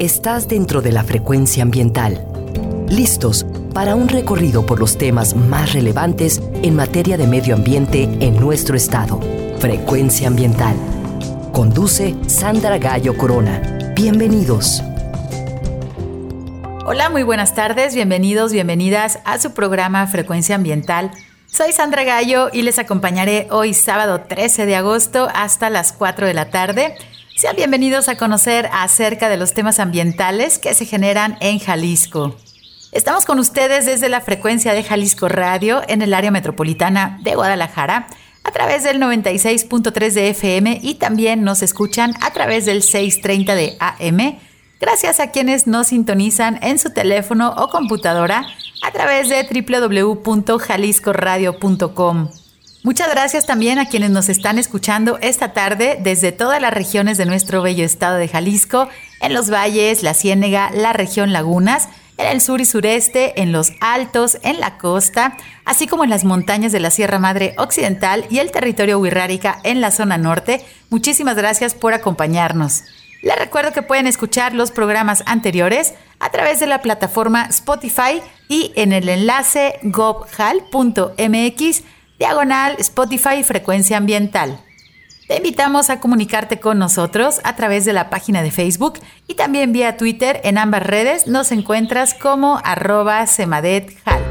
Estás dentro de la frecuencia ambiental. Listos para un recorrido por los temas más relevantes en materia de medio ambiente en nuestro estado. Frecuencia ambiental. Conduce Sandra Gallo Corona. Bienvenidos. Hola, muy buenas tardes, bienvenidos, bienvenidas a su programa Frecuencia Ambiental. Soy Sandra Gallo y les acompañaré hoy sábado 13 de agosto hasta las 4 de la tarde sean bienvenidos a conocer acerca de los temas ambientales que se generan en Jalisco. Estamos con ustedes desde la frecuencia de Jalisco Radio en el área metropolitana de Guadalajara a través del 96.3 de FM y también nos escuchan a través del 630 de AM. Gracias a quienes nos sintonizan en su teléfono o computadora a través de www.jaliscoradio.com. Muchas gracias también a quienes nos están escuchando esta tarde desde todas las regiones de nuestro bello estado de Jalisco, en los valles, la Ciénega, la región Lagunas, en el sur y sureste, en los altos, en la costa, así como en las montañas de la Sierra Madre Occidental y el territorio Huirrárica en la zona norte. Muchísimas gracias por acompañarnos. Les recuerdo que pueden escuchar los programas anteriores a través de la plataforma Spotify y en el enlace gobhal.mx diagonal Spotify Frecuencia Ambiental. Te invitamos a comunicarte con nosotros a través de la página de Facebook y también vía Twitter. En ambas redes nos encuentras como arroba semadethal.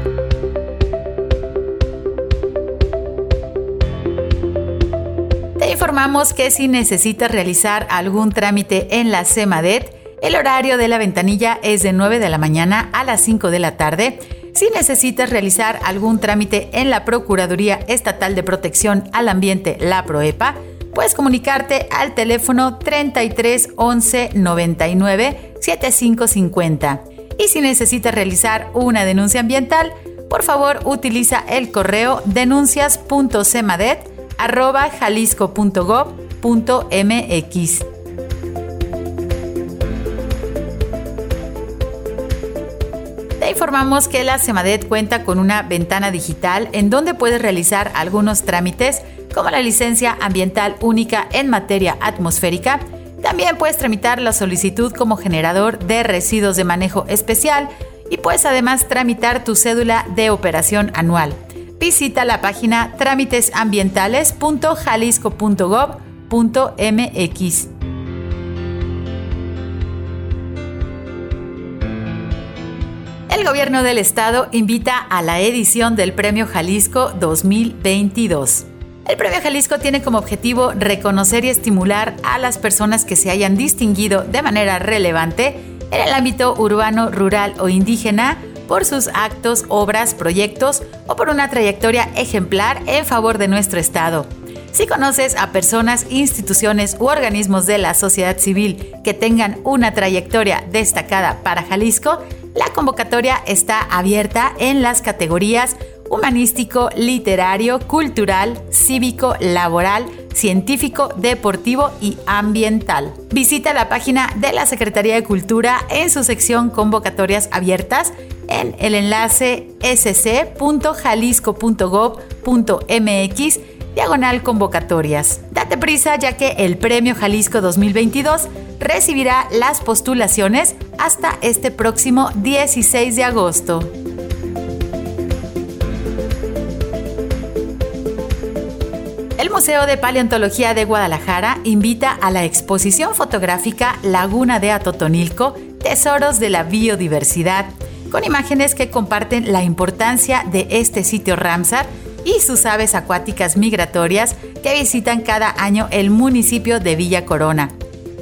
Te informamos que si necesitas realizar algún trámite en la Semadet, el horario de la ventanilla es de 9 de la mañana a las 5 de la tarde si necesitas realizar algún trámite en la Procuraduría Estatal de Protección al Ambiente, la PROEPA, puedes comunicarte al teléfono 33 11 99 7550. Y si necesitas realizar una denuncia ambiental, por favor utiliza el correo denuncias.cemadet.jalisco.gov.mx. informamos que la Semadet cuenta con una ventana digital en donde puedes realizar algunos trámites como la licencia ambiental única en materia atmosférica. También puedes tramitar la solicitud como generador de residuos de manejo especial y puedes además tramitar tu cédula de operación anual. Visita la página trámitesambientales.jalisco.gov.mx. Gobierno del estado invita a la edición del Premio Jalisco 2022. El Premio Jalisco tiene como objetivo reconocer y estimular a las personas que se hayan distinguido de manera relevante en el ámbito urbano, rural o indígena por sus actos, obras, proyectos o por una trayectoria ejemplar en favor de nuestro Estado. Si conoces a personas, instituciones u organismos de la sociedad civil que tengan una trayectoria destacada para Jalisco, la convocatoria está abierta en las categorías humanístico, literario, cultural, cívico, laboral, científico, deportivo y ambiental. Visita la página de la Secretaría de Cultura en su sección Convocatorias Abiertas en el enlace sc.jalisco.gov.mx diagonal convocatorias. Date prisa ya que el Premio Jalisco 2022 recibirá las postulaciones hasta este próximo 16 de agosto. El Museo de Paleontología de Guadalajara invita a la exposición fotográfica Laguna de Atotonilco, Tesoros de la Biodiversidad, con imágenes que comparten la importancia de este sitio Ramsar y sus aves acuáticas migratorias que visitan cada año el municipio de Villa Corona.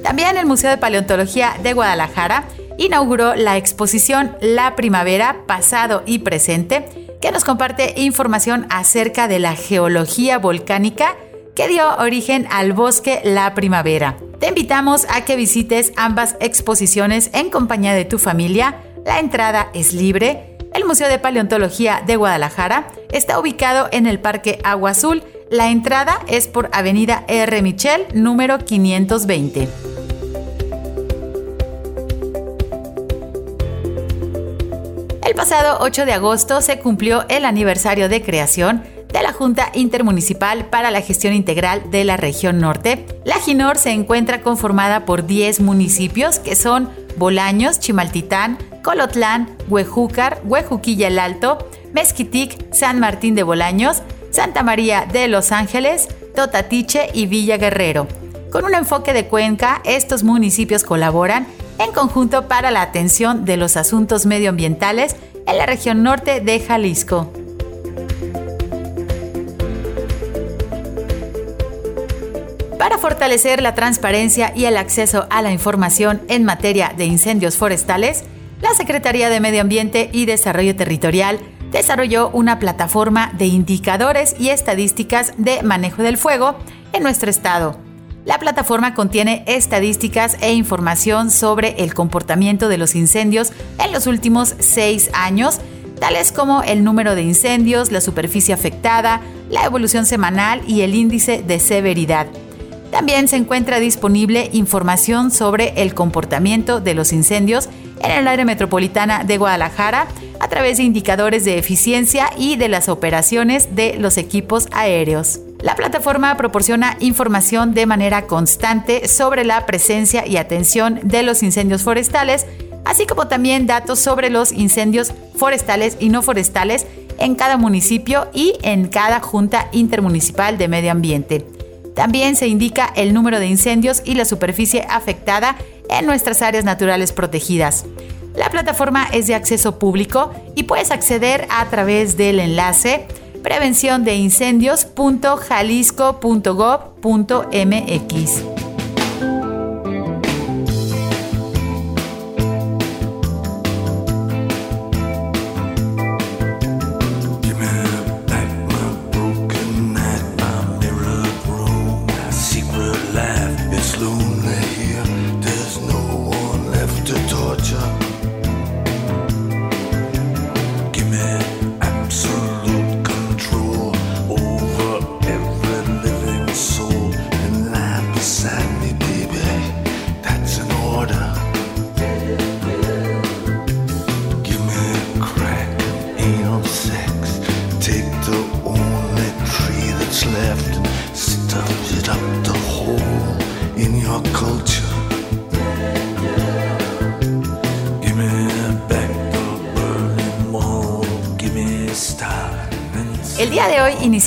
También el Museo de Paleontología de Guadalajara inauguró la exposición La Primavera, Pasado y Presente, que nos comparte información acerca de la geología volcánica que dio origen al bosque La Primavera. Te invitamos a que visites ambas exposiciones en compañía de tu familia. La entrada es libre el Museo de Paleontología de Guadalajara está ubicado en el Parque Agua Azul. La entrada es por Avenida R. Michel, número 520. El pasado 8 de agosto se cumplió el aniversario de creación de la Junta Intermunicipal para la Gestión Integral de la Región Norte. La GINOR se encuentra conformada por 10 municipios que son Bolaños, Chimaltitán, Colotlán, Huejúcar, Huejuquilla el Alto, Mezquitic, San Martín de Bolaños, Santa María de Los Ángeles, Totatiche y Villa Guerrero. Con un enfoque de cuenca, estos municipios colaboran en conjunto para la atención de los asuntos medioambientales en la región norte de Jalisco. Para fortalecer la transparencia y el acceso a la información en materia de incendios forestales, la Secretaría de Medio Ambiente y Desarrollo Territorial desarrolló una plataforma de indicadores y estadísticas de manejo del fuego en nuestro estado. La plataforma contiene estadísticas e información sobre el comportamiento de los incendios en los últimos seis años, tales como el número de incendios, la superficie afectada, la evolución semanal y el índice de severidad. También se encuentra disponible información sobre el comportamiento de los incendios en el área metropolitana de Guadalajara a través de indicadores de eficiencia y de las operaciones de los equipos aéreos. La plataforma proporciona información de manera constante sobre la presencia y atención de los incendios forestales, así como también datos sobre los incendios forestales y no forestales en cada municipio y en cada Junta Intermunicipal de Medio Ambiente. También se indica el número de incendios y la superficie afectada en nuestras áreas naturales protegidas. La plataforma es de acceso público y puedes acceder a través del enlace prevención de incendios.jalisco.gov.mx.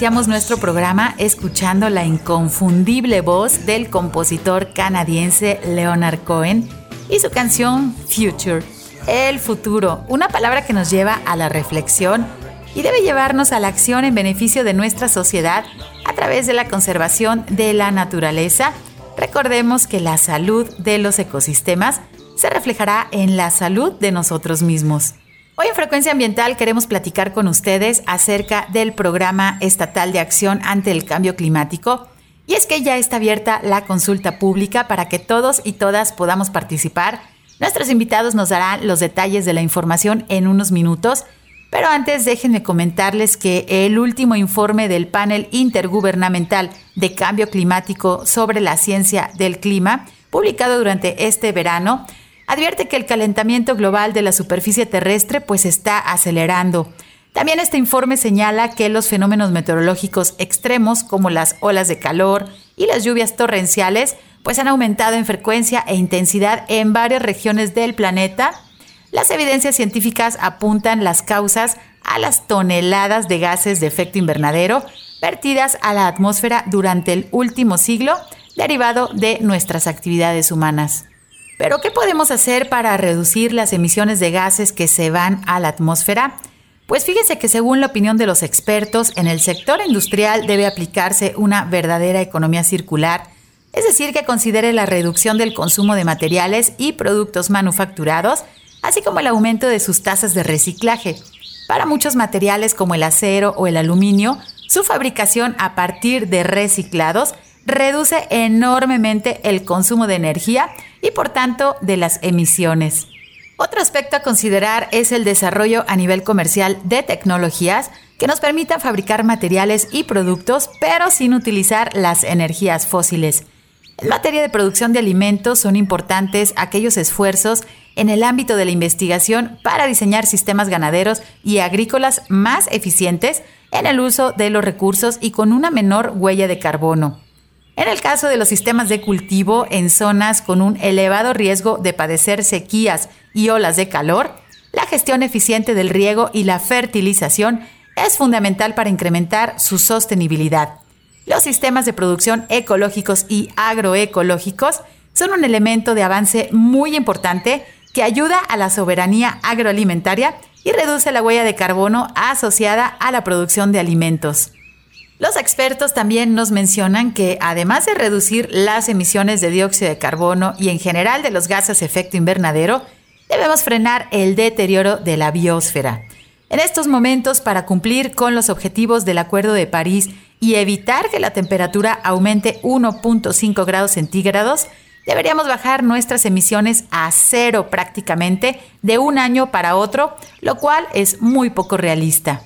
iniciamos nuestro programa escuchando la inconfundible voz del compositor canadiense Leonard Cohen y su canción Future, el futuro, una palabra que nos lleva a la reflexión y debe llevarnos a la acción en beneficio de nuestra sociedad a través de la conservación de la naturaleza. Recordemos que la salud de los ecosistemas se reflejará en la salud de nosotros mismos. Hoy en Frecuencia Ambiental queremos platicar con ustedes acerca del programa estatal de acción ante el cambio climático. Y es que ya está abierta la consulta pública para que todos y todas podamos participar. Nuestros invitados nos darán los detalles de la información en unos minutos, pero antes déjenme comentarles que el último informe del panel intergubernamental de cambio climático sobre la ciencia del clima, publicado durante este verano, advierte que el calentamiento global de la superficie terrestre pues está acelerando. También este informe señala que los fenómenos meteorológicos extremos como las olas de calor y las lluvias torrenciales pues han aumentado en frecuencia e intensidad en varias regiones del planeta. Las evidencias científicas apuntan las causas a las toneladas de gases de efecto invernadero vertidas a la atmósfera durante el último siglo derivado de nuestras actividades humanas. Pero ¿qué podemos hacer para reducir las emisiones de gases que se van a la atmósfera? Pues fíjese que según la opinión de los expertos, en el sector industrial debe aplicarse una verdadera economía circular, es decir, que considere la reducción del consumo de materiales y productos manufacturados, así como el aumento de sus tasas de reciclaje. Para muchos materiales como el acero o el aluminio, su fabricación a partir de reciclados reduce enormemente el consumo de energía y por tanto de las emisiones. Otro aspecto a considerar es el desarrollo a nivel comercial de tecnologías que nos permitan fabricar materiales y productos pero sin utilizar las energías fósiles. En materia de producción de alimentos son importantes aquellos esfuerzos en el ámbito de la investigación para diseñar sistemas ganaderos y agrícolas más eficientes en el uso de los recursos y con una menor huella de carbono. En el caso de los sistemas de cultivo en zonas con un elevado riesgo de padecer sequías y olas de calor, la gestión eficiente del riego y la fertilización es fundamental para incrementar su sostenibilidad. Los sistemas de producción ecológicos y agroecológicos son un elemento de avance muy importante que ayuda a la soberanía agroalimentaria y reduce la huella de carbono asociada a la producción de alimentos. Los expertos también nos mencionan que además de reducir las emisiones de dióxido de carbono y en general de los gases efecto invernadero, debemos frenar el deterioro de la biosfera. En estos momentos, para cumplir con los objetivos del Acuerdo de París y evitar que la temperatura aumente 1.5 grados centígrados, deberíamos bajar nuestras emisiones a cero prácticamente de un año para otro, lo cual es muy poco realista.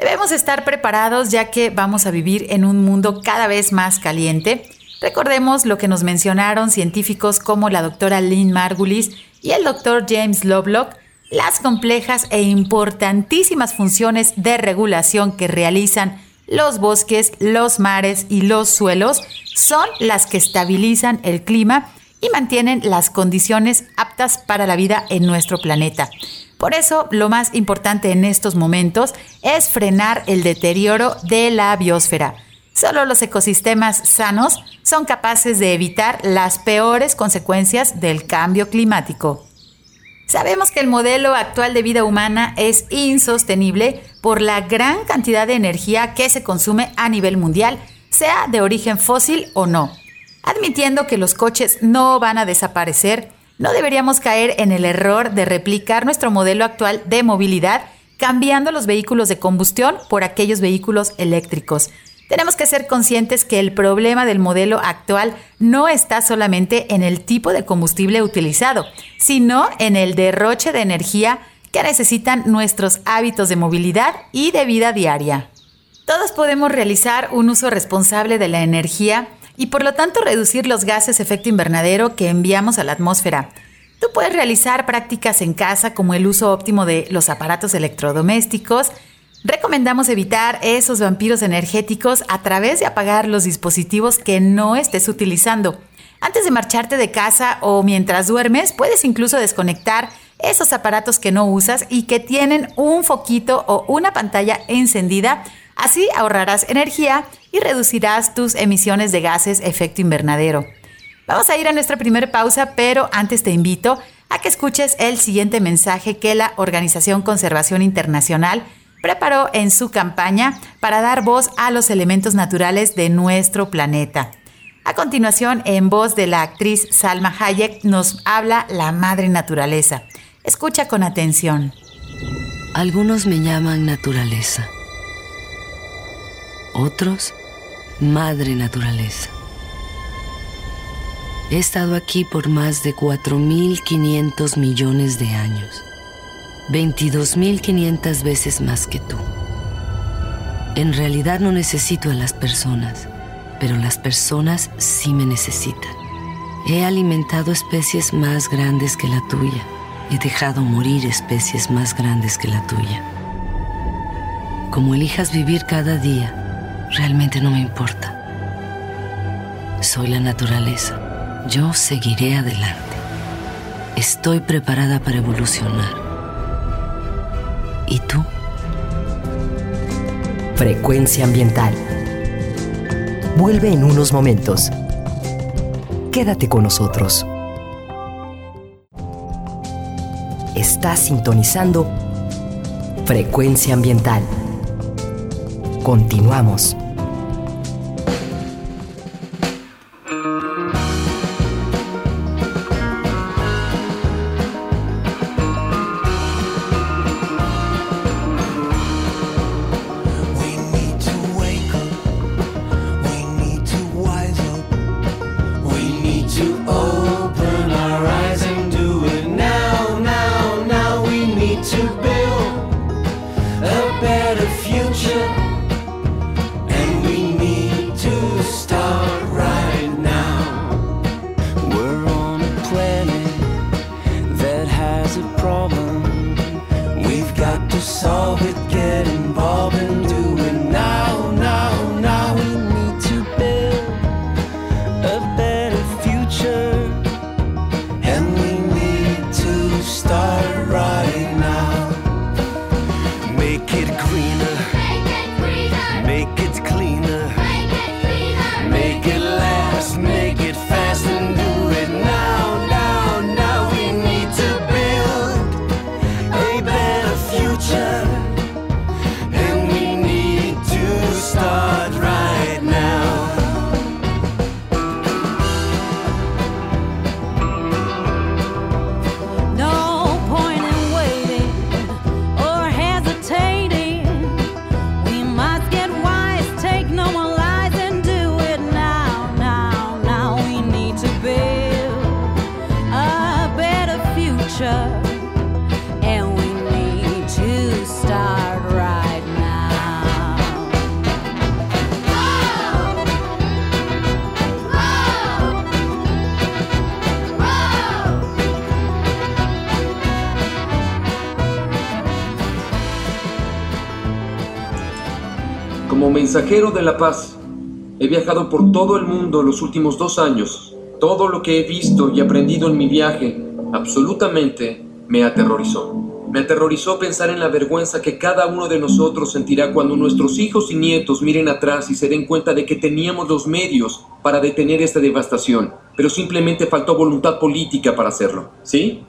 Debemos estar preparados ya que vamos a vivir en un mundo cada vez más caliente. Recordemos lo que nos mencionaron científicos como la doctora Lynn Margulis y el doctor James Lovelock, las complejas e importantísimas funciones de regulación que realizan los bosques, los mares y los suelos son las que estabilizan el clima y mantienen las condiciones aptas para la vida en nuestro planeta. Por eso, lo más importante en estos momentos es frenar el deterioro de la biosfera. Solo los ecosistemas sanos son capaces de evitar las peores consecuencias del cambio climático. Sabemos que el modelo actual de vida humana es insostenible por la gran cantidad de energía que se consume a nivel mundial, sea de origen fósil o no. Admitiendo que los coches no van a desaparecer, no deberíamos caer en el error de replicar nuestro modelo actual de movilidad cambiando los vehículos de combustión por aquellos vehículos eléctricos. Tenemos que ser conscientes que el problema del modelo actual no está solamente en el tipo de combustible utilizado, sino en el derroche de energía que necesitan nuestros hábitos de movilidad y de vida diaria. Todos podemos realizar un uso responsable de la energía y por lo tanto reducir los gases efecto invernadero que enviamos a la atmósfera. Tú puedes realizar prácticas en casa como el uso óptimo de los aparatos electrodomésticos. Recomendamos evitar esos vampiros energéticos a través de apagar los dispositivos que no estés utilizando. Antes de marcharte de casa o mientras duermes, puedes incluso desconectar esos aparatos que no usas y que tienen un foquito o una pantalla encendida Así ahorrarás energía y reducirás tus emisiones de gases efecto invernadero. Vamos a ir a nuestra primera pausa, pero antes te invito a que escuches el siguiente mensaje que la Organización Conservación Internacional preparó en su campaña para dar voz a los elementos naturales de nuestro planeta. A continuación, en voz de la actriz Salma Hayek, nos habla la madre naturaleza. Escucha con atención. Algunos me llaman naturaleza otros madre naturaleza. He estado aquí por más de 4.500 millones de años, 22.500 veces más que tú. En realidad no necesito a las personas, pero las personas sí me necesitan. He alimentado especies más grandes que la tuya. He dejado morir especies más grandes que la tuya. Como elijas vivir cada día, realmente no me importa. Soy la naturaleza. Yo seguiré adelante. Estoy preparada para evolucionar. ¿Y tú? Frecuencia ambiental. Vuelve en unos momentos. Quédate con nosotros. Estás sintonizando Frecuencia ambiental. Continuamos. Mensajero de la paz, he viajado por todo el mundo los últimos dos años. Todo lo que he visto y aprendido en mi viaje absolutamente me aterrorizó. Me aterrorizó pensar en la vergüenza que cada uno de nosotros sentirá cuando nuestros hijos y nietos miren atrás y se den cuenta de que teníamos los medios para detener esta devastación, pero simplemente faltó voluntad política para hacerlo. ¿Sí?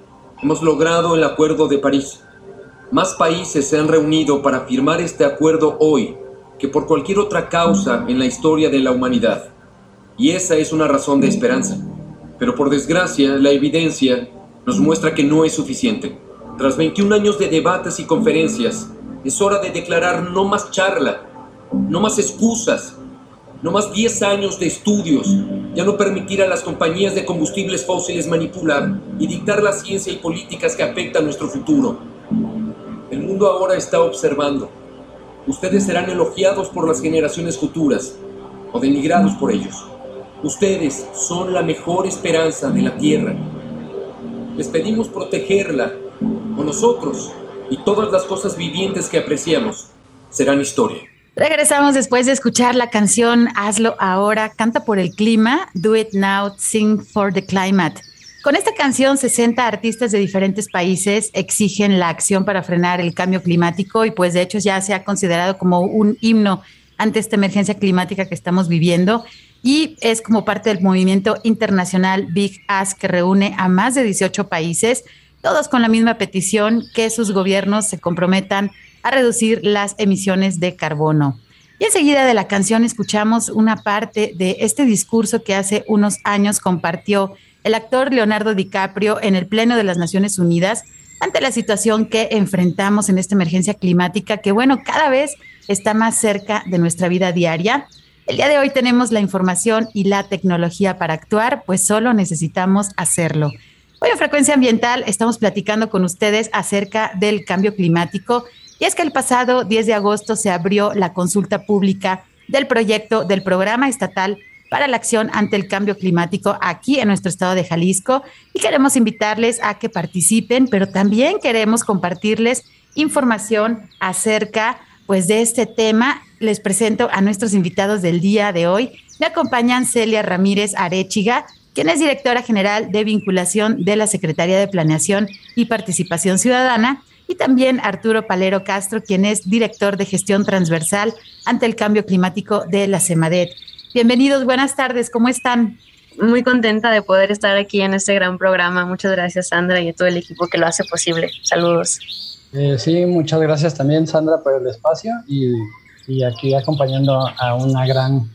Hemos logrado el Acuerdo de París. Más países se han reunido para firmar este acuerdo hoy que por cualquier otra causa en la historia de la humanidad. Y esa es una razón de esperanza. Pero por desgracia, la evidencia nos muestra que no es suficiente. Tras 21 años de debates y conferencias, es hora de declarar no más charla, no más excusas, no más 10 años de estudios, ya no permitir a las compañías de combustibles fósiles manipular y dictar la ciencia y políticas que afectan nuestro futuro. El mundo ahora está observando Ustedes serán elogiados por las generaciones futuras o denigrados por ellos. Ustedes son la mejor esperanza de la Tierra. Les pedimos protegerla, o nosotros y todas las cosas vivientes que apreciamos serán historia. Regresamos después de escuchar la canción Hazlo ahora, canta por el clima, Do It Now, Sing for the Climate. Con esta canción, 60 artistas de diferentes países exigen la acción para frenar el cambio climático y pues de hecho ya se ha considerado como un himno ante esta emergencia climática que estamos viviendo y es como parte del movimiento internacional Big Ask que reúne a más de 18 países, todos con la misma petición que sus gobiernos se comprometan a reducir las emisiones de carbono. Y enseguida de la canción escuchamos una parte de este discurso que hace unos años compartió el actor Leonardo DiCaprio en el Pleno de las Naciones Unidas ante la situación que enfrentamos en esta emergencia climática que, bueno, cada vez está más cerca de nuestra vida diaria. El día de hoy tenemos la información y la tecnología para actuar, pues solo necesitamos hacerlo. Hoy en Frecuencia Ambiental estamos platicando con ustedes acerca del cambio climático y es que el pasado 10 de agosto se abrió la consulta pública del proyecto del Programa Estatal para la acción ante el cambio climático aquí en nuestro estado de Jalisco y queremos invitarles a que participen, pero también queremos compartirles información acerca pues de este tema. Les presento a nuestros invitados del día de hoy. Me acompañan Celia Ramírez Arechiga, quien es directora general de vinculación de la Secretaría de Planeación y Participación Ciudadana, y también Arturo Palero Castro, quien es director de gestión transversal ante el cambio climático de la CEMADET. Bienvenidos, buenas tardes, ¿cómo están? Muy contenta de poder estar aquí en este gran programa. Muchas gracias, Sandra, y a todo el equipo que lo hace posible. Saludos. Eh, sí, muchas gracias también, Sandra, por el espacio y, y aquí acompañando a una gran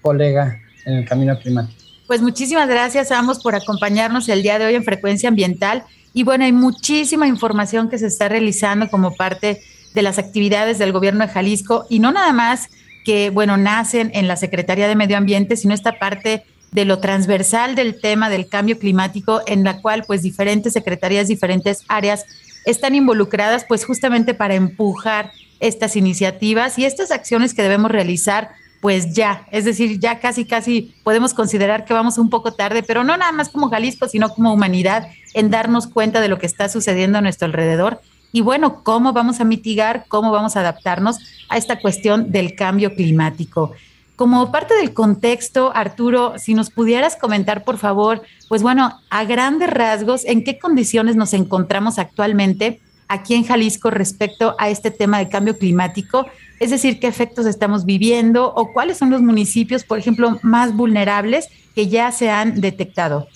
colega en el camino climático. Pues muchísimas gracias a ambos por acompañarnos el día de hoy en Frecuencia Ambiental. Y bueno, hay muchísima información que se está realizando como parte de las actividades del gobierno de Jalisco y no nada más que, bueno, nacen en la Secretaría de Medio Ambiente, sino esta parte de lo transversal del tema del cambio climático, en la cual pues diferentes secretarías, diferentes áreas están involucradas pues justamente para empujar estas iniciativas y estas acciones que debemos realizar pues ya, es decir, ya casi, casi podemos considerar que vamos un poco tarde, pero no nada más como Jalisco, sino como humanidad en darnos cuenta de lo que está sucediendo a nuestro alrededor y bueno, cómo vamos a mitigar, cómo vamos a adaptarnos a esta cuestión del cambio climático. Como parte del contexto, Arturo, si nos pudieras comentar, por favor, pues bueno, a grandes rasgos, ¿en qué condiciones nos encontramos actualmente aquí en Jalisco respecto a este tema del cambio climático? Es decir, ¿qué efectos estamos viviendo o cuáles son los municipios, por ejemplo, más vulnerables que ya se han detectado?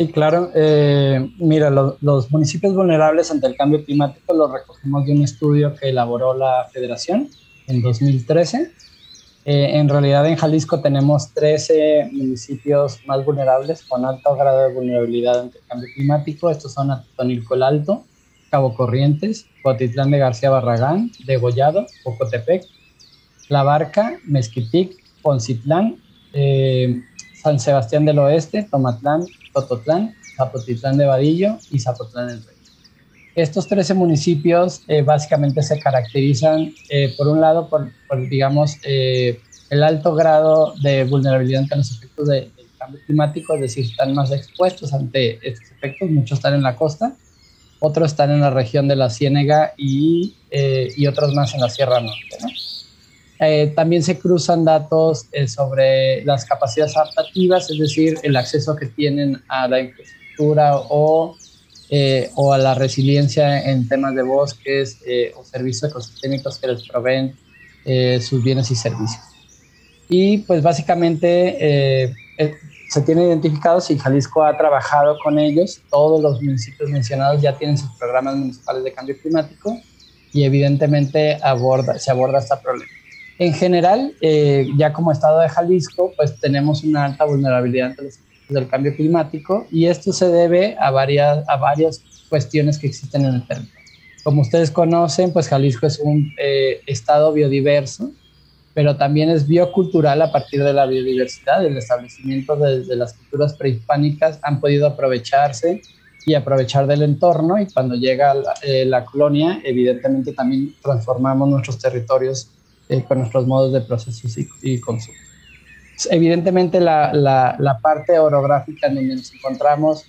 Sí, claro. Eh, mira, los municipios vulnerables ante el cambio climático los recogemos de un estudio que elaboró la Federación en 2013. Eh, en realidad en Jalisco tenemos 13 municipios más vulnerables con alto grado de vulnerabilidad ante el cambio climático. Estos son Atotonilco el Alto, Cabo Corrientes, Cotitlán de García Barragán, Degollado, Pocotepec, La Barca, Mezquitic, Poncitlán, eh, San Sebastián del Oeste, Tomatlán, Tototlán, Zapotitlán de Vadillo y Zapotlán del Rey. Estos 13 municipios eh, básicamente se caracterizan, eh, por un lado, por, digamos, eh, el alto grado de vulnerabilidad ante los efectos del cambio climático, es decir, están más expuestos ante estos efectos, muchos están en la costa, otros están en la región de la Ciénega y, y otros más en la Sierra Norte. ¿no? También se cruzan datos sobre las capacidades adaptativas, es decir, el acceso que tienen a la infraestructura o eh, o a la resiliencia en temas de bosques eh, o servicios ecosistémicos que les proveen eh, sus bienes y servicios. Y pues básicamente se tiene identificado si Jalisco ha trabajado con ellos, todos los municipios mencionados ya tienen sus programas municipales de cambio climático y evidentemente aborda, se aborda este problema. En general, ya como estado de Jalisco, pues tenemos una alta vulnerabilidad ante los del cambio climático y esto se debe a varias, a varias cuestiones que existen en el territorio. Como ustedes conocen, pues Jalisco es un eh, estado biodiverso, pero también es biocultural a partir de la biodiversidad. El establecimiento de, las culturas prehispánicas han podido aprovecharse y aprovechar del entorno y cuando llega la, eh, la colonia, evidentemente también transformamos nuestros territorios eh, con nuestros modos de procesos y, y consumo. Evidentemente la, la, parte orográfica en donde nos encontramos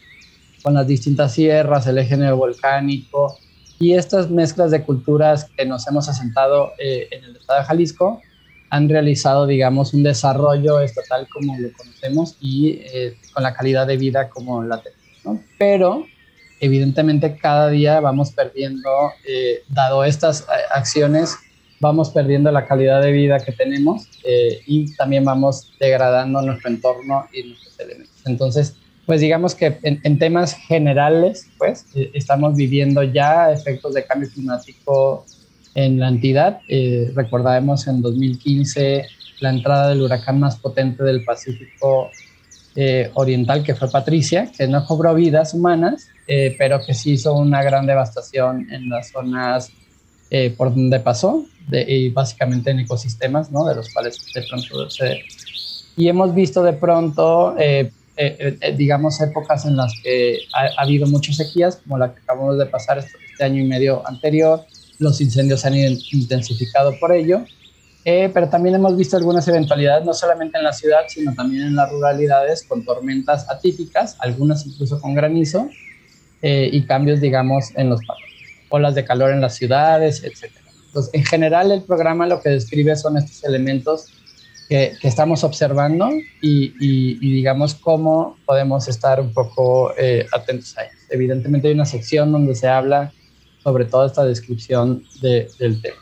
con las distintas sierras, el eje neovolcánico y estas mezclas de culturas que nos hemos asentado eh, en el estado de Jalisco han realizado, digamos, un desarrollo estatal como lo conocemos y eh, con la calidad de vida como la tenemos. Pero evidentemente cada día vamos perdiendo, eh, dado estas acciones, vamos perdiendo la calidad de vida que tenemos eh, y también vamos degradando nuestro entorno y nuestros elementos. Entonces, pues digamos que en, temas generales, pues eh, estamos viviendo ya efectos de cambio climático en la entidad. Eh, recordamos en 2015 la entrada del huracán más potente del Pacífico Oriental, que fue Patricia, que no cobró vidas humanas, pero que sí hizo una gran devastación en las zonas por donde pasó y básicamente en ecosistemas, ¿no? De los cuales de pronto se... Y hemos visto de pronto, eh, eh, eh, digamos, épocas en las que ha, habido muchas sequías, como la que acabamos de pasar este, este año y medio anterior, los incendios se han intensificado por ello, pero también hemos visto algunas eventualidades, no solamente en la ciudad, sino también en las ruralidades, con tormentas atípicas, algunas incluso con granizo, y cambios, digamos, en los olas de calor en las ciudades, etc. Entonces, en general, el programa lo que describe son estos elementos que, estamos observando y, digamos cómo podemos estar un poco eh, atentos a ellos. Evidentemente hay una sección donde se habla sobre toda esta descripción del tema.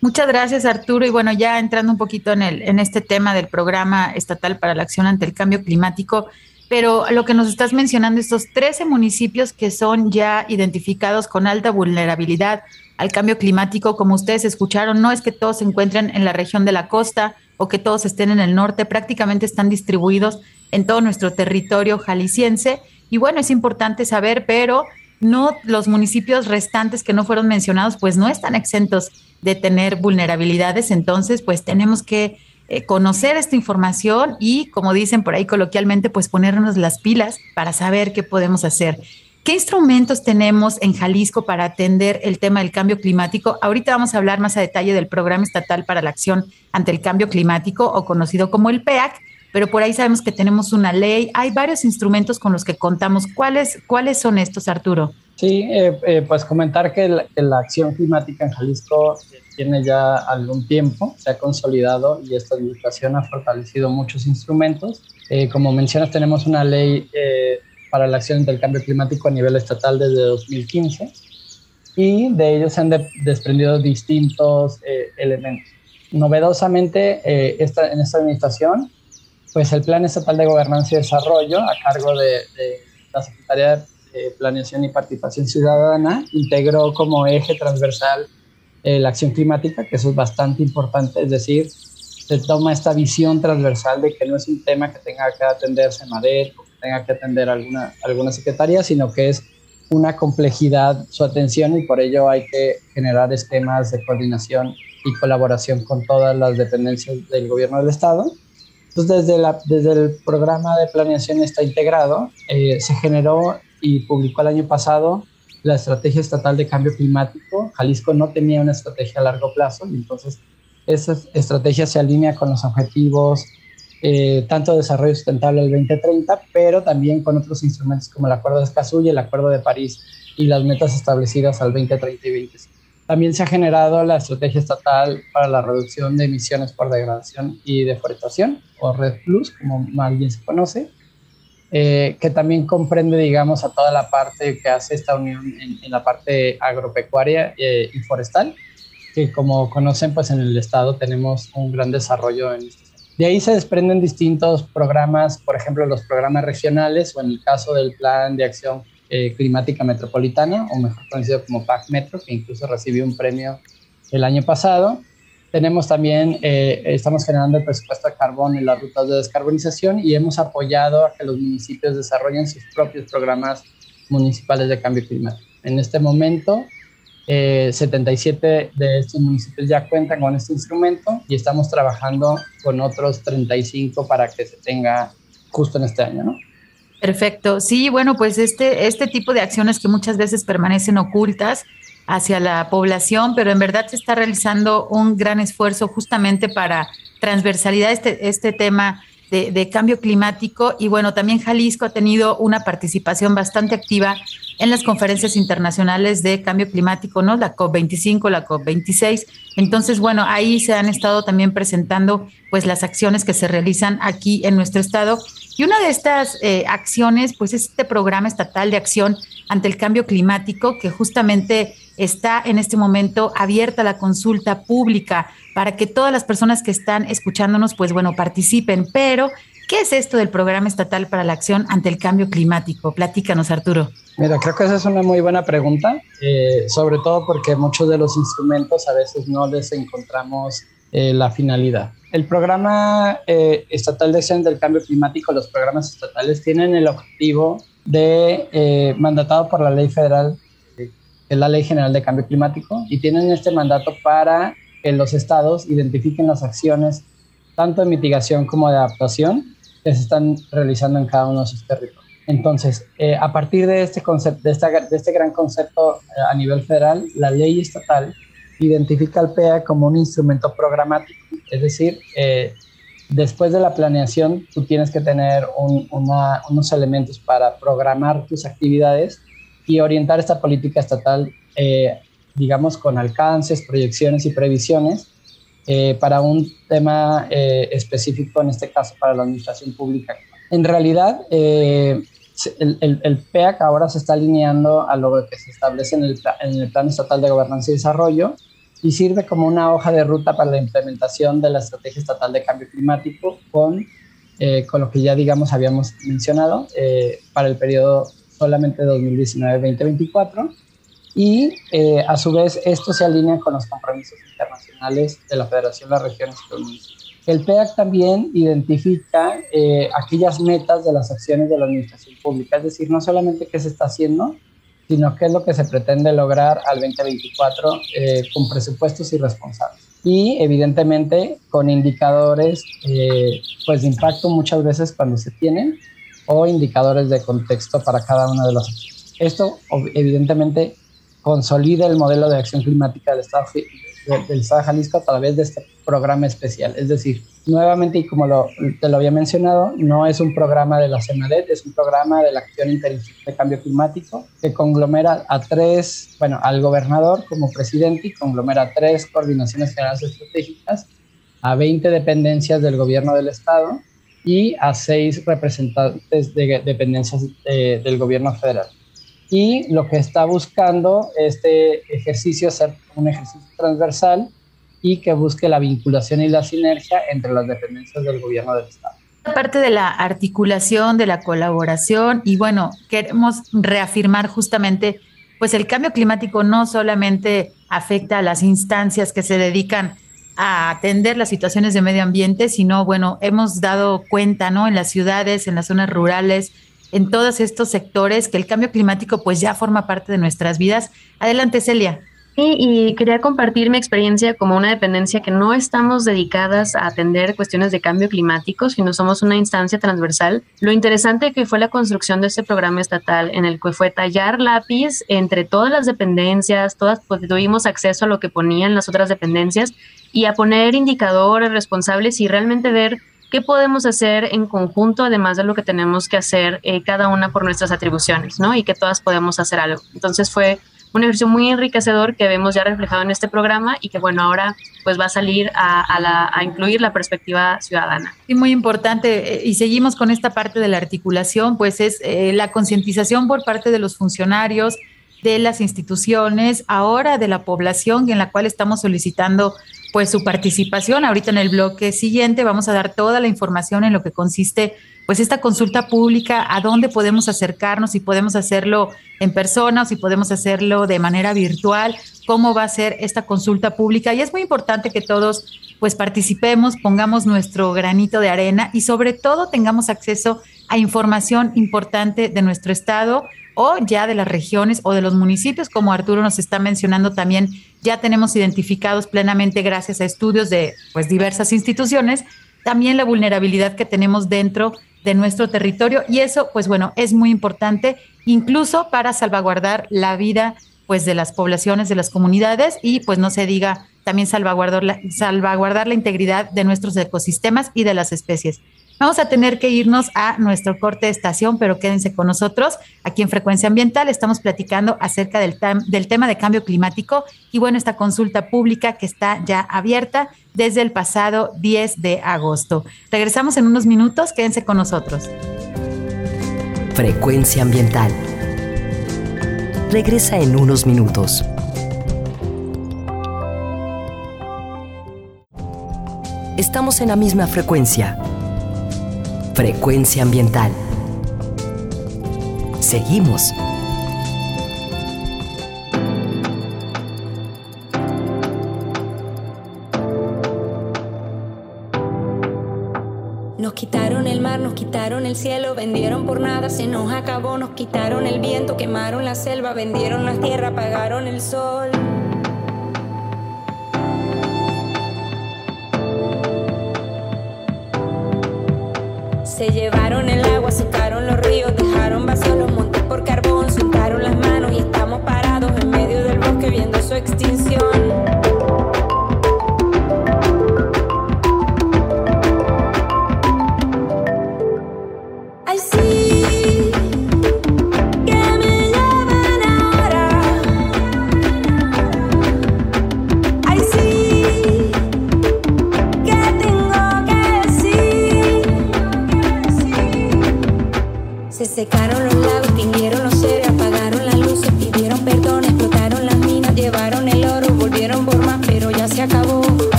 Muchas gracias, Arturo. Y bueno, ya entrando un poquito en, el, en este tema del programa estatal para la acción ante el cambio climático, pero lo que nos estás mencionando, estos 13 municipios que son ya identificados con alta vulnerabilidad al cambio climático, como ustedes escucharon, no es que todos se encuentren en la región de la costa o que todos estén en el norte, prácticamente están distribuidos en todo nuestro territorio jalisciense. Y bueno, es importante saber, pero no los municipios restantes que no fueron mencionados, pues no están exentos de tener vulnerabilidades. Entonces, pues tenemos que eh, conocer esta información y, como dicen por ahí coloquialmente, pues ponernos las pilas para saber qué podemos hacer. ¿Qué instrumentos tenemos en Jalisco para atender el tema del cambio climático? Ahorita vamos a hablar más a detalle del Programa Estatal para la Acción ante el Cambio Climático o conocido como el PEAC, pero por ahí sabemos que tenemos una ley, hay varios instrumentos con los que contamos. ¿Cuáles, cuáles son estos, Arturo? Sí, eh, eh, pues comentar que la, acción climática en Jalisco tiene ya algún tiempo, se ha consolidado y esta administración ha fortalecido muchos instrumentos. Eh, como mencionas, tenemos una ley para la acción del cambio climático a nivel estatal desde 2015 y de ellos se han desprendido distintos eh, elementos. Novedosamente, eh, esta, en esta administración, pues el Plan Estatal de Gobernanza y Desarrollo, a cargo de, la Secretaría de Planeación y Participación Ciudadana, integró como eje transversal eh, la acción climática, que eso es bastante importante, es decir, se toma esta visión transversal de que no es un tema que tenga que atenderse en Madrid tenga que atender alguna, alguna secretaría, sino que es una complejidad su atención y por ello hay que generar esquemas de coordinación y colaboración con todas las dependencias del gobierno del Estado. Entonces, desde, la, desde el programa de planeación está integrado, eh, se generó y publicó el año pasado la estrategia estatal de cambio climático. Jalisco no tenía una estrategia a largo plazo y entonces esa estrategia se alinea con los objetivos eh, tanto de desarrollo sustentable del 2030, pero también con otros instrumentos como el Acuerdo de Escazú y el Acuerdo de París y las metas establecidas al 2030 y 2050. También se ha generado la estrategia estatal para la reducción de emisiones por degradación y deforestación, o Red Plus, como más bien se conoce, eh, que también comprende, digamos, a toda la parte que hace esta unión en, la parte agropecuaria eh, y forestal, que como conocen, pues en el estado tenemos un gran desarrollo en este De ahí se desprenden distintos programas, por ejemplo, los programas regionales o en el caso del Plan de Acción eh, climática metropolitana, o mejor conocido como PAC Metro, que incluso recibió un premio el año pasado. Tenemos también, eh, estamos generando el presupuesto de carbón y las rutas de descarbonización y hemos apoyado a que los municipios desarrollen sus propios programas municipales de cambio climático. En este momento, 77 eh, de estos municipios ya cuentan con este instrumento y estamos trabajando con otros 35 para que se tenga justo en este año, ¿no? Perfecto. Sí, bueno, pues este, este tipo de acciones que muchas veces permanecen ocultas hacia la población, pero en verdad se está realizando un gran esfuerzo justamente para transversalidad este, este tema de, cambio climático. Y bueno, también Jalisco ha tenido una participación bastante activa en las conferencias internacionales de cambio climático, ¿no? La COP25, la COP26. Entonces, bueno, ahí se han estado también presentando pues las acciones que se realizan aquí en nuestro estado y una de estas eh, acciones, pues es este programa estatal de acción ante el cambio climático, que justamente está en este momento abierta la consulta pública para que todas las personas que están escuchándonos, pues bueno, participen. Pero, ¿qué es esto del programa estatal para la acción ante el cambio climático? Platícanos, Arturo. Mira, creo que esa es una muy buena pregunta, eh, sobre todo porque muchos de los instrumentos a veces no les encontramos eh, la finalidad. El programa eh, estatal de acción del cambio climático, los programas estatales tienen el objetivo de, eh, mandatado por la ley federal, es la ley general de cambio climático, y tienen este mandato para que los estados identifiquen las acciones, tanto de mitigación como de adaptación, que se están realizando en cada uno de sus territorios. Entonces, a partir de este, concepto, de, este gran concepto a nivel federal, la ley estatal identifica al PEA como un instrumento programático, es decir, eh, después de la planeación tú tienes que tener unos elementos para programar tus actividades y orientar esta política estatal, eh, digamos, con alcances, proyecciones y previsiones eh, para un tema específico, en este caso para la administración pública. En realidad, el, el, PEAC ahora se está alineando a lo que se establece en el, en el Plan Estatal de Gobernanza y Desarrollo y sirve como una hoja de ruta para la implementación de la Estrategia Estatal de Cambio Climático con, eh, con lo que ya, digamos, habíamos mencionado eh, para el periodo solamente 2019-2024. Y eh, a su vez, esto se alinea con los compromisos internacionales de la Federación de las Regiones y Municipios. El PEAC también identifica eh, aquellas metas de las acciones de la administración pública, es decir, no solamente qué se está haciendo, sino qué es lo que se pretende lograr al 2024 eh, con presupuestos irresponsables. Y evidentemente con indicadores eh, pues de impacto muchas veces cuando se tienen o indicadores de contexto para cada una de las. Esto evidentemente consolida el modelo de acción climática del Estado del Estado Jalisco a través de este programa especial. Es decir, nuevamente, y como te lo había mencionado, no es un programa de la CEMADET, es un programa de la Acción Interinstitucional de Cambio Climático que conglomera a tres, bueno, al gobernador como presidente y conglomera a tres coordinaciones generales estratégicas, a 20 dependencias del gobierno del Estado y a seis representantes de dependencias del gobierno federal y lo que está buscando este ejercicio es ser un ejercicio transversal y que busque la vinculación y la sinergia entre las dependencias del gobierno del Estado. Parte de la articulación, de la colaboración y bueno, queremos reafirmar justamente, pues el cambio climático no solamente afecta a las instancias que se dedican a atender las situaciones de medio ambiente, sino bueno, hemos dado cuenta, ¿no? En las ciudades, en las zonas rurales, en todos estos sectores, que el cambio climático pues ya forma parte de nuestras vidas. Adelante, Celia. Sí, y quería compartir mi experiencia como una dependencia que no estamos dedicadas a atender cuestiones de cambio climático, sino somos una instancia transversal. Lo interesante que fue la construcción de este programa estatal en el que fue tallar lápiz entre todas las dependencias, todas pues, tuvimos acceso a lo que ponían las otras dependencias y a poner indicadores responsables y realmente ver qué podemos hacer en conjunto, además de lo que tenemos que hacer eh, cada una por nuestras atribuciones, ¿no? Y que todas podemos hacer algo. Entonces fue un ejercicio muy enriquecedor que vemos ya reflejado en este programa y que bueno, ahora pues va a salir a, incluir la perspectiva ciudadana. Y muy importante, eh, y seguimos con esta parte de la articulación, pues es eh, la concientización por parte de los funcionarios, de las instituciones, ahora de la población en la cual estamos solicitando pues su participación. Ahorita en el bloque siguiente vamos a dar toda la información en lo que consiste pues esta consulta pública, a dónde podemos acercarnos, si podemos hacerlo en persona o si podemos hacerlo de manera virtual, cómo va a ser esta consulta pública. Y es muy importante que todos pues participemos, pongamos nuestro granito de arena y sobre todo tengamos acceso a información importante de nuestro estado o ya de las regiones o de los municipios, como Arturo nos está mencionando también, ya tenemos identificados plenamente gracias a estudios de pues diversas instituciones, también la vulnerabilidad que tenemos dentro de nuestro territorio y eso, pues bueno, es muy importante incluso para salvaguardar la vida pues de las poblaciones, de las comunidades y pues no se diga también salvaguardar salvaguardar la integridad de nuestros ecosistemas y de las especies. Vamos a tener que irnos a nuestro corte de estación, pero quédense con nosotros. Aquí en Frecuencia Ambiental estamos platicando acerca del, del tema de cambio climático y bueno, esta consulta pública que está ya abierta desde el pasado 10 de agosto. Regresamos en unos minutos, quédense con nosotros. Frecuencia Ambiental. Regresa en unos minutos. Estamos en la misma frecuencia Frecuencia ambiental. Seguimos. Nos quitaron el mar, nos quitaron el cielo, vendieron por nada, se nos acabó, nos quitaron el viento, quemaron la selva, vendieron la tierra, apagaron el sol. Llevaron el agua, secaron los ríos, dejaron vacíos los montes por carbón,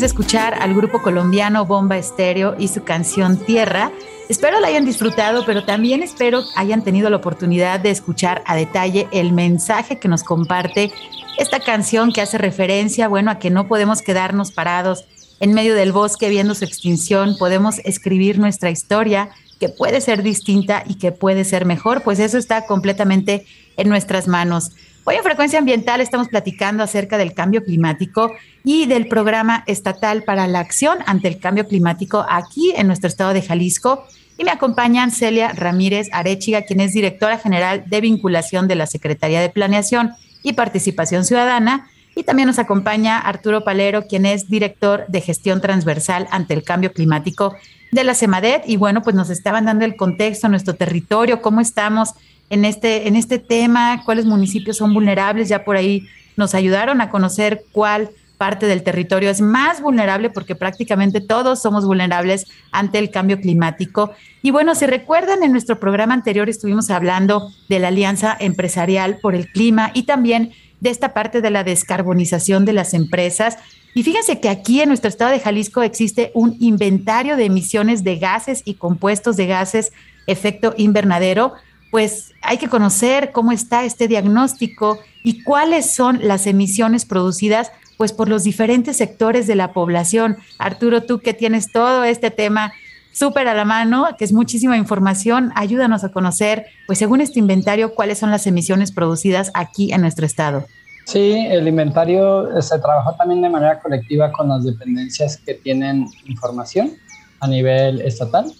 de escuchar al grupo colombiano Bomba Estéreo y su canción Tierra. Espero la hayan disfrutado, pero también espero hayan tenido la oportunidad de escuchar a detalle el mensaje que nos comparte esta canción que hace referencia, bueno, a que no podemos quedarnos parados en medio del bosque viendo su extinción, podemos escribir nuestra historia, que puede ser distinta y que puede ser mejor, pues eso está completamente en nuestras manos. Hoy en Frecuencia Ambiental estamos platicando acerca del cambio climático y del programa estatal para la acción ante el cambio climático aquí en nuestro estado de Jalisco. Y me acompañan Celia Ramírez Arechiga, quien es directora general de vinculación de la Secretaría de Planeación y Participación Ciudadana. Y también nos acompaña Arturo Palero, quien es director de gestión transversal ante el cambio climático de la CEMADET. Y bueno, pues nos estaban dando el contexto nuestro territorio, cómo estamos en este, en este tema, cuáles municipios son vulnerables. Ya por ahí nos ayudaron a conocer cuál parte del territorio es más vulnerable porque prácticamente todos somos vulnerables ante el cambio climático. Y bueno, si recuerdan, en nuestro programa anterior estuvimos hablando de la Alianza Empresarial por el Clima y también de esta parte de la descarbonización de las empresas. Y fíjense que aquí en nuestro estado de Jalisco existe un inventario de emisiones de gases y compuestos de gases efecto invernadero pues hay que conocer cómo está este diagnóstico y cuáles son las emisiones producidas pues por los diferentes sectores de la población. Arturo, tú que tienes todo este tema súper a la mano, que es muchísima información, ayúdanos a conocer, pues según este inventario, cuáles son las emisiones producidas aquí en nuestro estado. Sí, el inventario se trabajó también de manera colectiva con las dependencias que tienen información a nivel estatal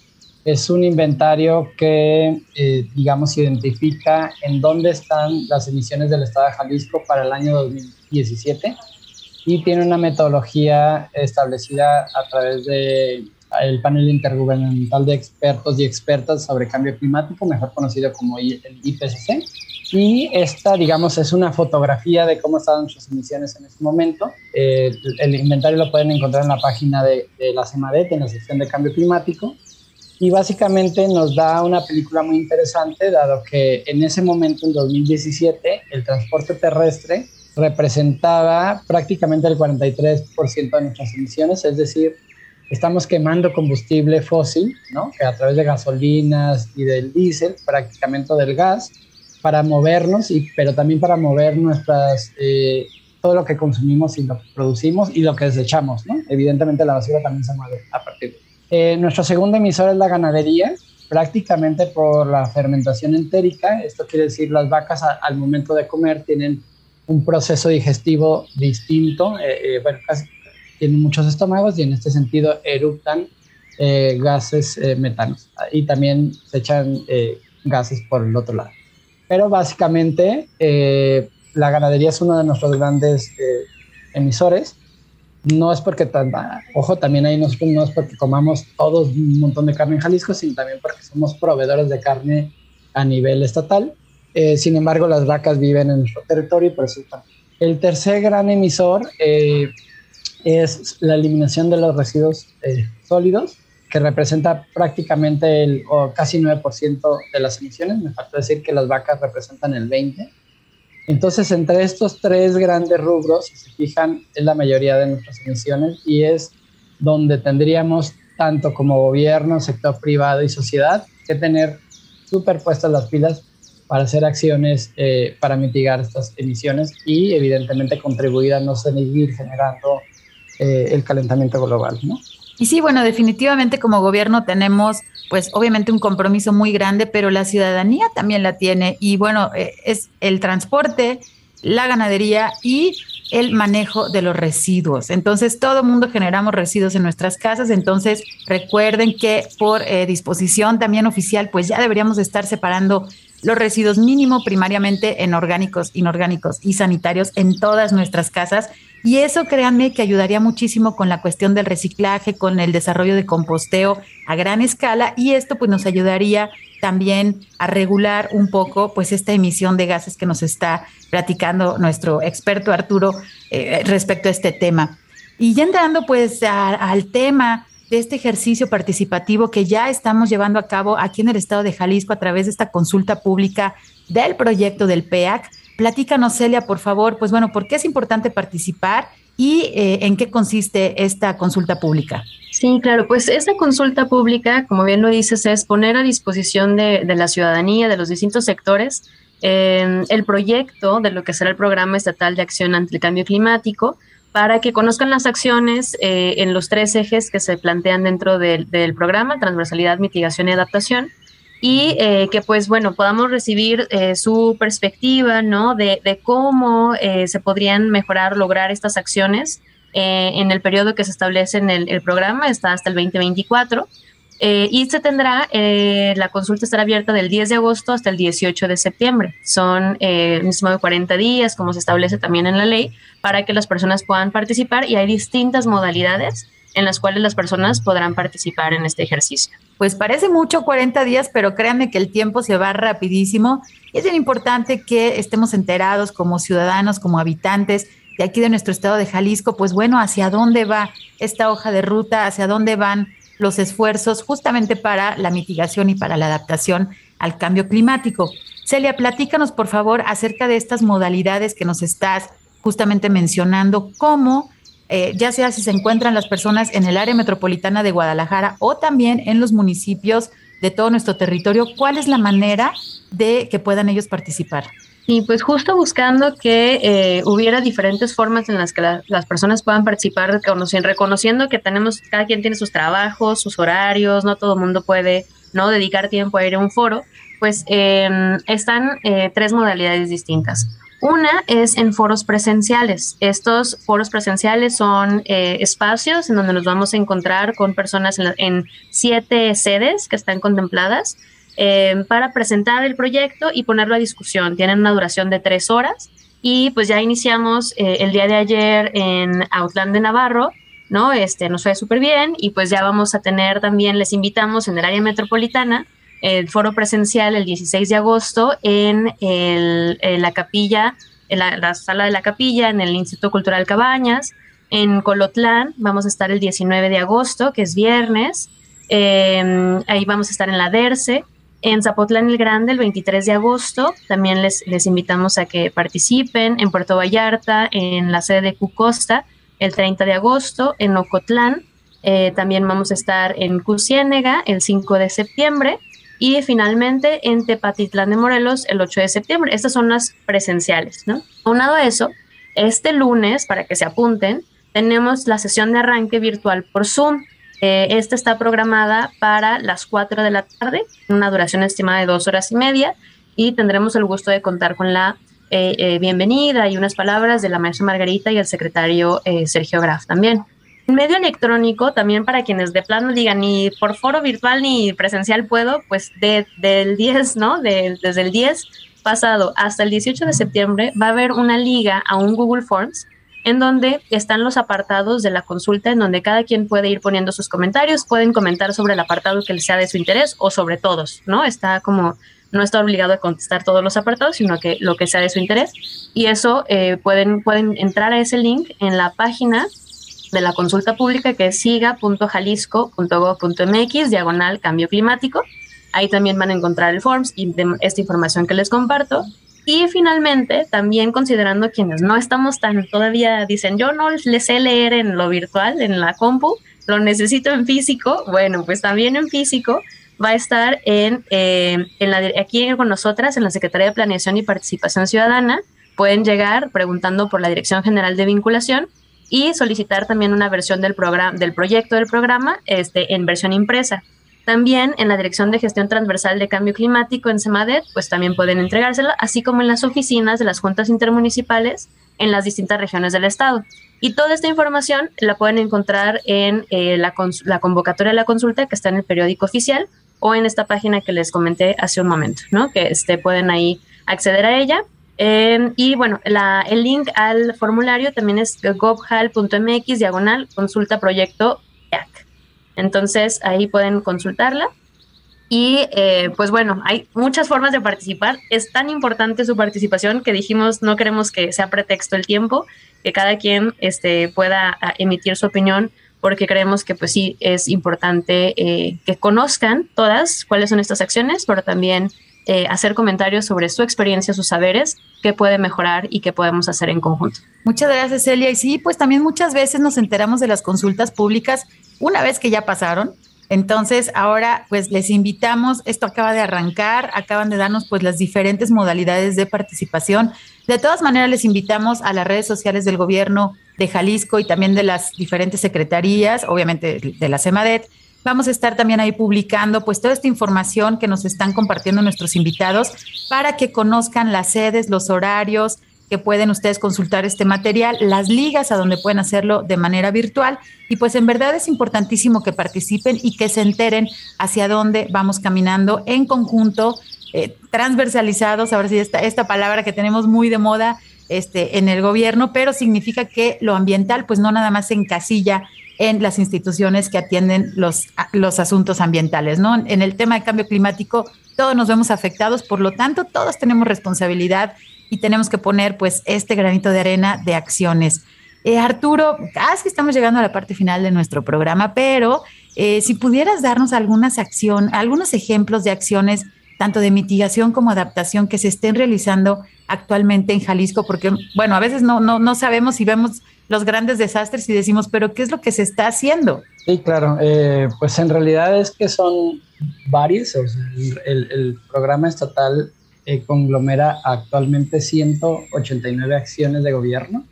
es un inventario que, eh, digamos, identifica en dónde están las emisiones del Estado de Jalisco para el año 2017 y tiene una metodología establecida a través el panel intergubernamental de expertos y expertas sobre cambio climático, mejor conocido como el IPCC. Y esta, digamos, es una fotografía de cómo estaban nuestras emisiones en este momento. Eh, el inventario lo pueden encontrar en la página de, de la CEMADET, en la sección de cambio climático y básicamente nos da una película muy interesante, dado que en ese momento, en 2017, el transporte terrestre representaba prácticamente el 43% de nuestras emisiones, es decir, estamos quemando combustible fósil, ¿no? que a través de gasolinas y del diésel, prácticamente del gas, para movernos, y, pero también para mover nuestras, eh, todo lo que consumimos y lo que producimos y lo que desechamos. ¿no? Evidentemente la basura también se mueve a partir de eh, nuestro segundo emisor es la ganadería, prácticamente por la fermentación entérica. Esto quiere decir las vacas al momento de comer tienen un proceso digestivo distinto. Eh, eh, bueno, casi tienen muchos estómagos y en este sentido eruptan gases metanos y también se echan gases por el otro lado. Pero básicamente la ganadería es uno de nuestros grandes emisores no es porque, ojo, también ahí no, no es porque comamos todos un montón de carne en Jalisco, sino también porque somos proveedores de carne a nivel estatal. Eh, sin embargo, las vacas viven en nuestro territorio y por eso El tercer gran emisor eh, es la eliminación de los residuos eh, sólidos, que representa prácticamente el o casi 9% de las emisiones. Me falta decir que las vacas representan el 20%. Entonces, entre estos tres grandes rubros, si se fijan, es la mayoría de nuestras emisiones y es donde tendríamos tanto como gobierno, sector privado y sociedad que tener superpuestas las pilas para hacer acciones eh, para mitigar estas emisiones y evidentemente contribuir a no seguir generando eh, el calentamiento global. ¿no? Y sí, bueno, definitivamente como gobierno tenemos pues obviamente un compromiso muy grande, pero la ciudadanía también la tiene. Y bueno, eh, es el transporte, la ganadería y el manejo de los residuos. Entonces, todo mundo generamos residuos en nuestras casas. Entonces, recuerden que por eh, disposición también oficial, pues ya deberíamos estar separando los residuos mínimo primariamente en orgánicos, inorgánicos y sanitarios en todas nuestras casas. Y eso créanme que ayudaría muchísimo con la cuestión del reciclaje, con el desarrollo de composteo a gran escala y esto pues nos ayudaría también a regular un poco pues esta emisión de gases que nos está platicando nuestro experto Arturo eh, respecto a este tema. Y ya entrando pues al tema de este ejercicio participativo que ya estamos llevando a cabo aquí en el estado de Jalisco a través de esta consulta pública del proyecto del PEAC. Platícanos, Celia, por favor, pues bueno, ¿por qué es importante participar y eh, en qué consiste esta consulta pública? Sí, claro, pues esta consulta pública, como bien lo dices, es poner a disposición de, la ciudadanía, de los distintos sectores, eh, el proyecto de lo que será el Programa Estatal de Acción ante el Cambio Climático, para que conozcan las acciones eh, en los tres ejes que se plantean dentro del, del programa, transversalidad, mitigación y adaptación, y eh, que pues bueno, podamos recibir eh, su perspectiva, ¿no? De, de cómo eh, se podrían mejorar, lograr estas acciones en el periodo que se establece en el, programa, está hasta el 2024. y se tendrá, la consulta estará abierta del 10 de agosto hasta el 18 de septiembre. Son el mismo de 40 días, como se establece también en la ley, para que las personas puedan participar y hay distintas modalidades en las cuales las personas podrán participar en este ejercicio. Pues parece mucho 40 días, pero créanme que el tiempo se va rapidísimo. Es bien importante que estemos enterados como ciudadanos, como habitantes de aquí de nuestro estado de Jalisco, pues bueno, hacia dónde va esta hoja de ruta, hacia dónde van los esfuerzos justamente para la mitigación y para la adaptación al cambio climático. Celia, platícanos por favor acerca de estas modalidades que nos estás justamente mencionando, cómo eh, ya sea si se encuentran las personas en el área metropolitana de Guadalajara o también en los municipios de todo nuestro territorio, ¿cuál es la manera de que puedan ellos participar? Y pues justo buscando que eh, hubiera diferentes formas en las que la, las personas puedan participar, reconociendo que tenemos, cada quien tiene sus trabajos, sus horarios, no todo el mundo puede no dedicar tiempo a ir a un foro, pues eh, están eh, tres modalidades distintas. Una es en foros presenciales. Estos foros presenciales son eh, espacios en donde nos vamos a encontrar con personas en, siete sedes que están contempladas eh, para presentar el proyecto y ponerlo a discusión. Tienen una duración de tres horas y pues ya iniciamos eh, el día de ayer en Outland de Navarro, ¿no? Este nos fue súper bien y pues ya vamos a tener también, les invitamos en el área metropolitana el foro presencial el 16 de agosto en, el, la capilla, en la, sala de la capilla, en el Instituto Cultural Cabañas. En Colotlán vamos a estar el 19 de agosto, que es viernes. Em, ahí vamos a estar en la DERCE. En Zapotlán el Grande el 23 de agosto. También les, les invitamos a que participen. En Puerto Vallarta, en la sede de Cucosta, el 30 de agosto. En Ocotlán eh, también vamos a estar en Cusiénega el 5 de septiembre y finalmente en Tepatitlán de Morelos el 8 de septiembre. Estas son las presenciales, ¿no? Aunado a eso, este lunes, para que se apunten, tenemos la sesión de arranque virtual por Zoom. Eh, esta está programada para las 4 de la tarde, una duración estimada de dos horas y media, y tendremos el gusto de contar con la eh, eh, bienvenida y unas palabras de la maestra Margarita y el secretario Sergio Graf también. Medio electrónico, también para quienes de plano digan ni por foro virtual ni presencial puedo, pues de, del 10, ¿no? desde el 10 pasado hasta el 18 de septiembre va a haber una liga a un Google Forms en donde están los apartados de la consulta, en donde cada quien puede ir poniendo sus comentarios, pueden comentar sobre el apartado que les sea de su interés o sobre todos, ¿no? Está como, no está obligado a contestar todos los apartados, sino que lo que sea de su interés. Y eso eh, pueden, pueden entrar a ese link en la página de la consulta pública que es siga.jalisco.gov.mx, diagonal cambio climático. Ahí también van a encontrar el forms y esta información que les comparto. Y finalmente, también considerando quienes no estamos tan todavía dicen, yo no les sé leer en lo virtual, en la compu, lo necesito en físico. Bueno, pues también en físico va a estar en, eh, en la, aquí con nosotras en la Secretaría de Planeación y Participación Ciudadana. Pueden llegar preguntando por la Dirección General de Vinculación y solicitar también una versión del, programa, del proyecto del programa este, en versión impresa. También en la Dirección de Gestión Transversal de Cambio Climático en SEMADET, pues también pueden entregárselo, así como en las oficinas de las juntas intermunicipales en las distintas regiones del estado. Y toda esta información la pueden encontrar en eh, la, la, convocatoria de la consulta que está en el periódico oficial o en esta página que les comenté hace un momento, ¿no? Que este, pueden ahí acceder a ella Em, y bueno, el link al formulario también es gobhal.mx diagonal consulta proyecto Entonces ahí pueden consultarla. Y eh, pues bueno, hay muchas formas de participar. Es tan importante su participación que dijimos no queremos que sea pretexto el tiempo, que cada quien este, pueda ah, emitir su opinión porque creemos que pues sí es importante eh, que conozcan todas cuáles son estas acciones, pero también eh, hacer comentarios sobre su experiencia, sus saberes, qué puede mejorar y qué podemos hacer en conjunto. Muchas gracias, Celia. Y sí, pues también muchas veces nos enteramos de las consultas públicas una vez que ya pasaron, Entonces, ahora pues les invitamos, esto acaba de arrancar, acaban de darnos pues las diferentes modalidades de participación. De todas maneras, les invitamos a las redes sociales del gobierno de Jalisco y también de las diferentes secretarías, obviamente de la CEMADET. Vamos a estar también ahí publicando pues toda esta información que nos están compartiendo nuestros invitados para que conozcan las sedes, los horarios, que pueden ustedes consultar este material, las ligas a donde pueden hacerlo de manera virtual. Y pues en verdad es importantísimo que participen y que se enteren hacia dónde vamos caminando en conjunto, eh, transversalizados, ahora sí esta, esta palabra que tenemos muy de moda este, en el gobierno, pero significa que lo ambiental pues no nada más se encasilla en las instituciones que atienden los, los asuntos ambientales, ¿no? En el tema de cambio climático todos nos vemos afectados, por lo tanto todos tenemos responsabilidad y tenemos que poner pues este granito de arena de acciones. Eh, Arturo, casi estamos llegando a la parte final de nuestro programa, pero eh, si pudieras darnos algunas acciones, algunos ejemplos de acciones tanto de mitigación como adaptación que se estén realizando actualmente en Jalisco, porque bueno, a veces no, no, no sabemos si vemos los grandes desastres y decimos, pero ¿qué es lo que se está haciendo? Sí, claro, eh, pues en realidad es que son varios, el, el, programa estatal eh, conglomera actualmente 189 acciones de gobierno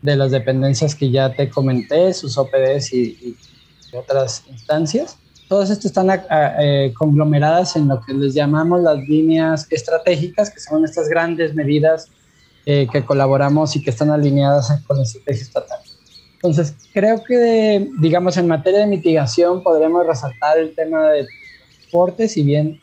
de las dependencias que ya te comenté, sus OPDs y, otras instancias. Todas estas están eh, conglomeradas en lo que les llamamos las líneas estratégicas, que son estas grandes medidas eh, que colaboramos y que están alineadas con la estrategia estatal. Entonces, creo que, digamos, en materia de mitigación podremos resaltar el tema de transporte, si bien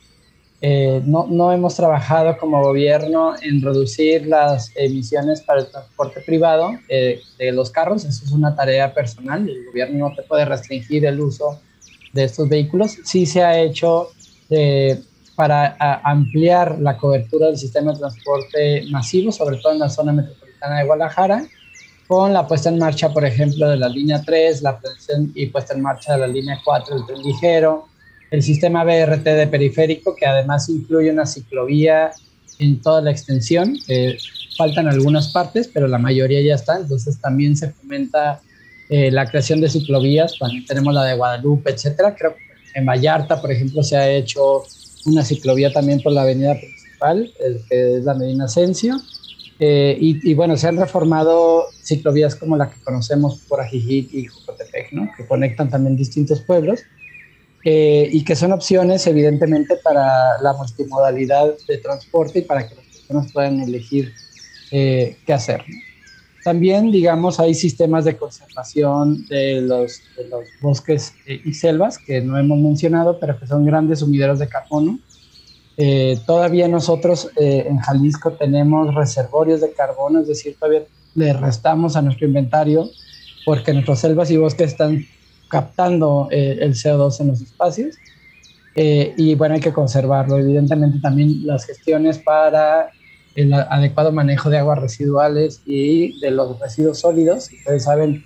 eh, no, no, hemos trabajado como gobierno en reducir las emisiones para el transporte privado eh, de los carros. Eso es una tarea personal. El gobierno no te puede restringir el uso de estos vehículos. Sí se ha hecho eh, para ampliar la cobertura del sistema de transporte masivo, sobre todo en la zona metropolitana de Guadalajara, con la puesta en marcha, por ejemplo, de la línea 3, la y puesta en marcha de la línea 4 del tren ligero, el sistema BRT de periférico, que además incluye una ciclovía en toda la extensión. faltan algunas partes, pero la mayoría ya está, entonces también se fomenta eh, la creación de ciclovías, también tenemos la de Guadalupe, etcétera. Creo que en Vallarta, por ejemplo, se ha hecho una ciclovía también por la avenida principal, que es la Medina Asensio. Eh, y, bueno, se han reformado ciclovías como la que conocemos por Ajijic y Jucotepec, ¿no? que conectan también distintos pueblos. Eh, y que son opciones evidentemente para la multimodalidad de transporte y para que las personas puedan elegir eh, qué hacer. También, digamos, hay sistemas de conservación de los, bosques eh, y selvas que no hemos mencionado, pero que son grandes sumideros de carbono. todavía nosotros en Jalisco tenemos reservorios de carbono, es decir, todavía le restamos a nuestro inventario porque nuestras selvas y bosques están captando eh, el CO2 en los espacios. Eh, y bueno, hay que conservarlo. Evidentemente también las gestiones para el adecuado manejo de aguas residuales y de los residuos sólidos. Ustedes saben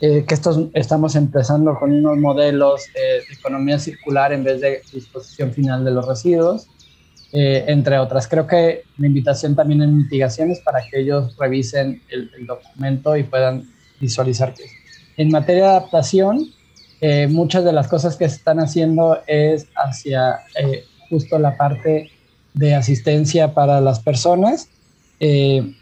eh, que estos, estamos empezando con unos modelos de economía circular en vez de disposición final de los residuos, entre otras. Creo que la invitación también en mitigaciones para que ellos revisen el, el documento y puedan visualizar que en materia de adaptación, eh, muchas de las cosas que se están haciendo es hacia eh, justo la parte de asistencia para las personas eh,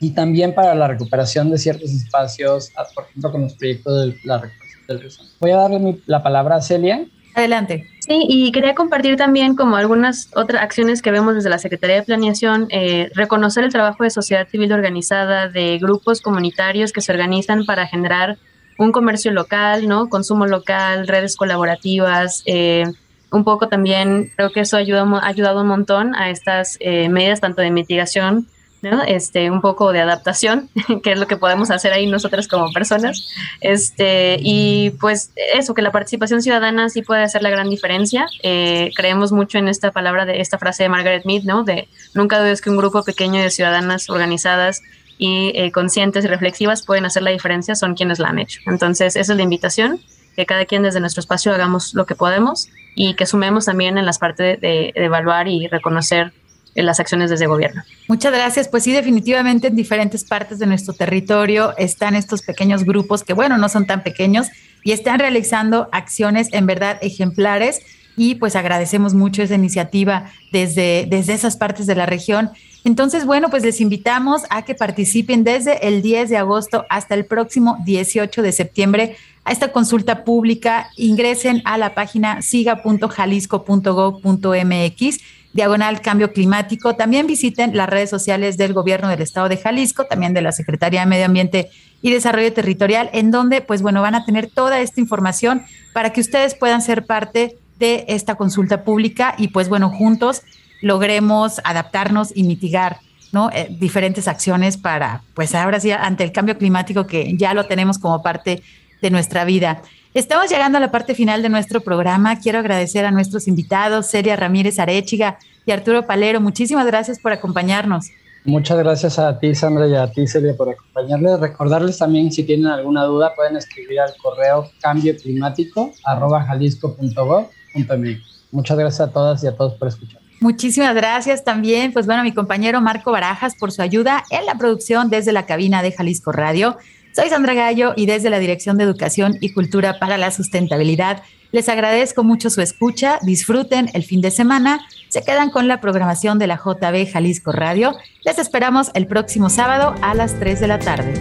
y también para la recuperación de ciertos espacios, ah, por ejemplo, con los proyectos de la del. Voy a darle la palabra a Celia. Adelante. Sí, y quería compartir también como algunas otras acciones que vemos desde la Secretaría de Planeación, reconocer el trabajo de sociedad civil organizada, de grupos comunitarios que se organizan para generar un comercio local, ¿no? Consumo local, redes colaborativas, eh, un poco también creo que eso ha ayudado un montón a estas eh, medidas tanto de mitigación, ¿no? Este, un poco de adaptación, que es lo que podemos hacer ahí nosotras como personas. Este, y pues eso, que la participación ciudadana sí puede hacer la gran diferencia. Eh, creemos mucho en esta palabra, de esta frase de Margaret Mead, ¿no? De nunca dudes que un grupo pequeño de ciudadanas organizadas y eh, conscientes y reflexivas pueden hacer la diferencia son quienes la han hecho. Entonces, esa es la invitación, que cada quien desde nuestro espacio hagamos lo que podemos y que sumemos también en las partes de, evaluar y reconocer eh, las acciones desde gobierno. Muchas gracias. Pues sí, definitivamente en diferentes partes de nuestro territorio están estos pequeños grupos que, bueno, no son tan pequeños, y están realizando acciones en verdad ejemplares y pues agradecemos mucho esa iniciativa desde, desde esas partes de la región. Entonces, bueno, pues les invitamos a que participen desde el 10 de agosto hasta el próximo 18 de septiembre a esta consulta pública. Ingresen a la página siga.jalisco.gov.mx diagonal cambio climático. También visiten las redes sociales del gobierno del estado de Jalisco, también de la Secretaría de Medio Ambiente y Desarrollo Territorial, en donde, pues bueno, van a tener toda esta información para que ustedes puedan ser parte de esta consulta pública y pues bueno, juntos logremos adaptarnos y mitigar ¿no? Eh, diferentes acciones para, pues ahora sí, ante el cambio climático que ya lo tenemos como parte de nuestra vida. Estamos llegando a la parte final de nuestro programa. Quiero agradecer a nuestros invitados, Celia Ramírez Arechiga y Arturo Palero. Muchísimas gracias por acompañarnos. Muchas gracias a ti, Sandra, y a ti, Celia, por acompañarles. Recordarles también, si tienen alguna duda, pueden escribir al correo cambio-climático@jalisco.gov.mx. Muchas gracias a todas y a todos por escuchar. Muchísimas gracias también, pues bueno, a mi compañero Marco Barajas por su ayuda en la producción desde la cabina de Jalisco Radio. Soy Sandra Gallo y desde la Dirección de Educación y Cultura para la Sustentabilidad les agradezco mucho su escucha, disfruten el fin de semana, se quedan con la programación de la JB Jalisco Radio. Les esperamos el próximo sábado a las 3 de la tarde.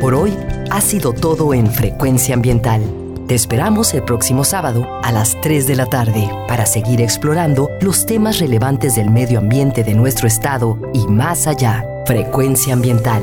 Por hoy ha sido todo en Frecuencia Ambiental. Te esperamos el próximo sábado a las 3 de la tarde para seguir explorando los temas relevantes del medio ambiente de nuestro estado y más allá. Frecuencia Ambiental,